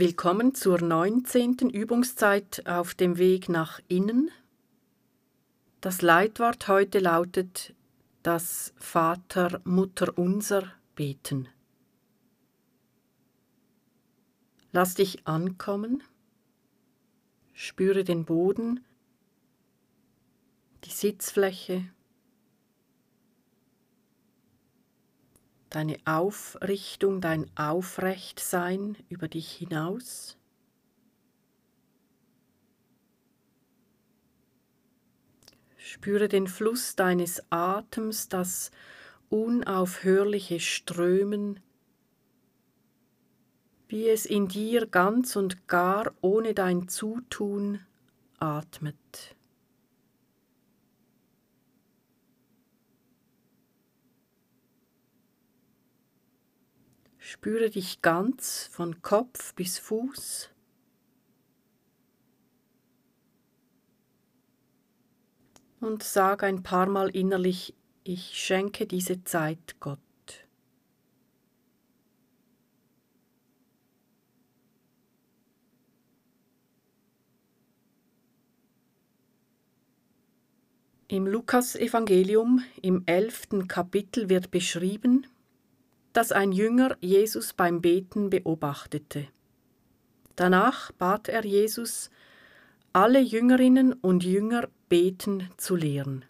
Willkommen zur 19. Übungszeit auf dem Weg nach innen. Das Leitwort heute lautet das Vater, Mutter unser beten. Lass dich ankommen, spüre den Boden, die Sitzfläche, deine Aufrichtung, dein Aufrechtsein über dich hinaus. Spüre den Fluss deines Atems, das unaufhörliche Strömen, wie es in dir ganz und gar ohne dein Zutun atmet. Spüre dich ganz von Kopf bis Fuß. Und sag ein paar Mal innerlich, ich schenke diese Zeit Gott. Im Lukasevangelium im elften Kapitel wird beschrieben, dass ein Jünger Jesus beim Beten beobachtete. Danach bat er Jesus, alle Jüngerinnen und Jünger beten zu lehren.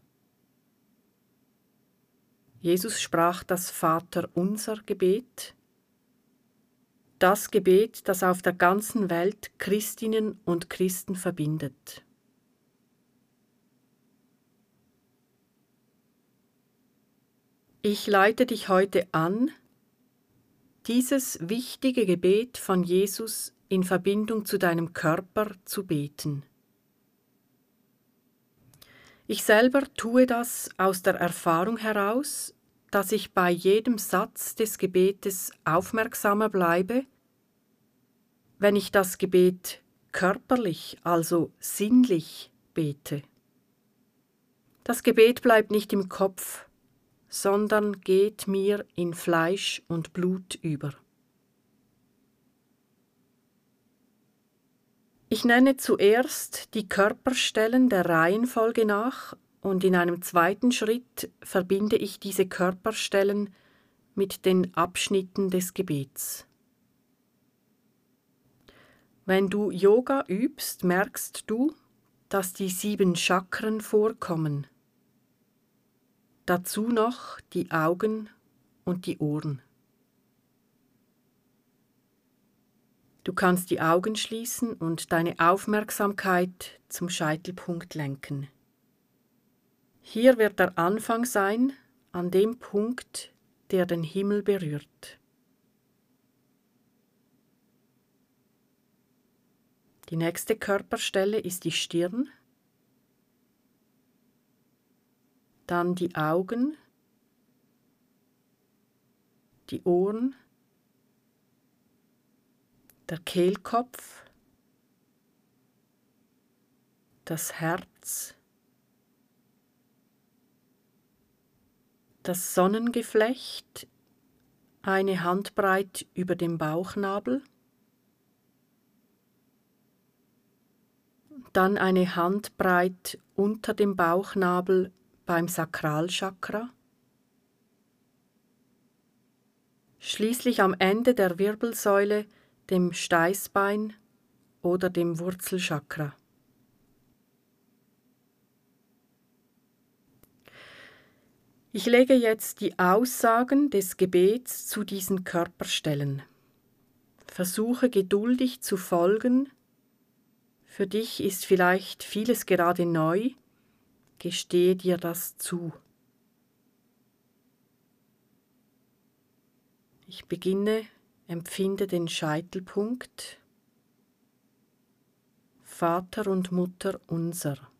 Jesus sprach das Vaterunser Gebet, das Gebet, das auf der ganzen Welt Christinnen und Christen verbindet. Ich leite dich heute an, dieses wichtige Gebet von Jesus in Verbindung zu deinem Körper zu beten. Ich selber tue das aus der Erfahrung heraus, dass ich bei jedem Satz des Gebetes aufmerksamer bleibe, wenn ich das Gebet körperlich, also sinnlich bete. Das Gebet bleibt nicht im Kopf, sondern geht mir in Fleisch und Blut über. Ich nenne zuerst die Körperstellen der Reihenfolge nach und in einem zweiten Schritt verbinde ich diese Körperstellen mit den Abschnitten des Gebets. Wenn du Yoga übst, merkst du, dass die sieben Chakren vorkommen – Dazu noch die Augen und die Ohren. Du kannst die Augen schließen und deine Aufmerksamkeit zum Scheitelpunkt lenken. Hier wird der Anfang sein, an dem Punkt, der den Himmel berührt. Die nächste Körperstelle ist die Stirn. Dann die Augen, die Ohren, der Kehlkopf, das Herz, das Sonnengeflecht, eine Handbreit über dem Bauchnabel, dann eine Handbreit unter dem Bauchnabel beim Sakralchakra, schließlich am Ende der Wirbelsäule, dem Steißbein oder dem Wurzelchakra. Ich lege jetzt die Aussagen des Gebets zu diesen Körperstellen. Versuche geduldig zu folgen. Für dich ist vielleicht vieles gerade neu Gestehe dir das zu. Ich beginne, empfinde den Scheitelpunkt. Vater und Mutter unser.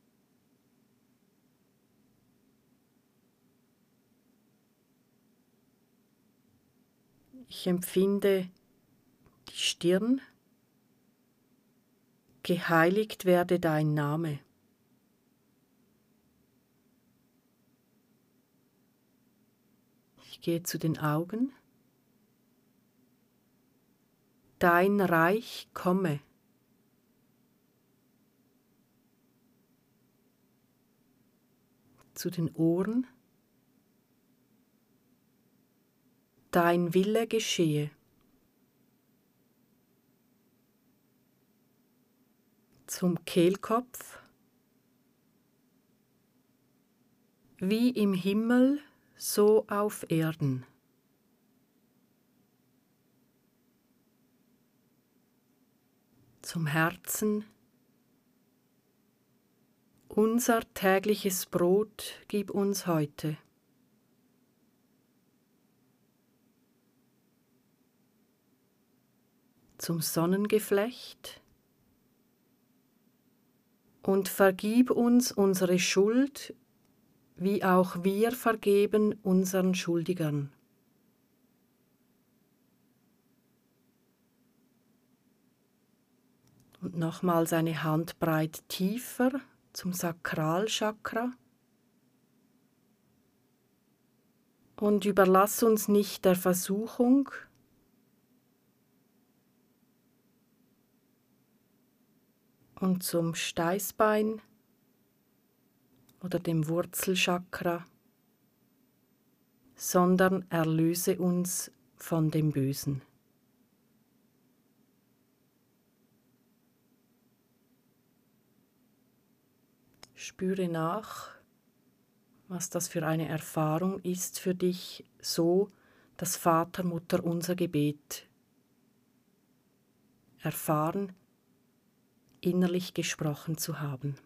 Ich empfinde die Stirn. Geheiligt werde dein Name. Gehe zu den Augen. dein Reich komme. Zu den Ohren, dein Wille geschehe. Zum Kehlkopf, wie im Himmel, so auf Erden. Zum Herzen, unser tägliches Brot gib uns heute. Zum Sonnengeflecht und vergib uns unsere Schuld wie auch wir vergeben unseren Schuldigern. Und nochmals eine Handbreit tiefer zum Sakralchakra. Und überlass uns nicht der Versuchung, und zum Steißbein oder dem Wurzelchakra, sondern erlöse uns von dem Bösen. Spüre nach, was das für eine Erfahrung ist für dich, so das Vater, Mutter, unser Gebet erfahren, innerlich gesprochen zu haben.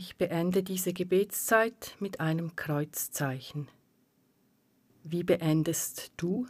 Ich beende diese Gebetszeit mit einem Kreuzzeichen. Wie beendest du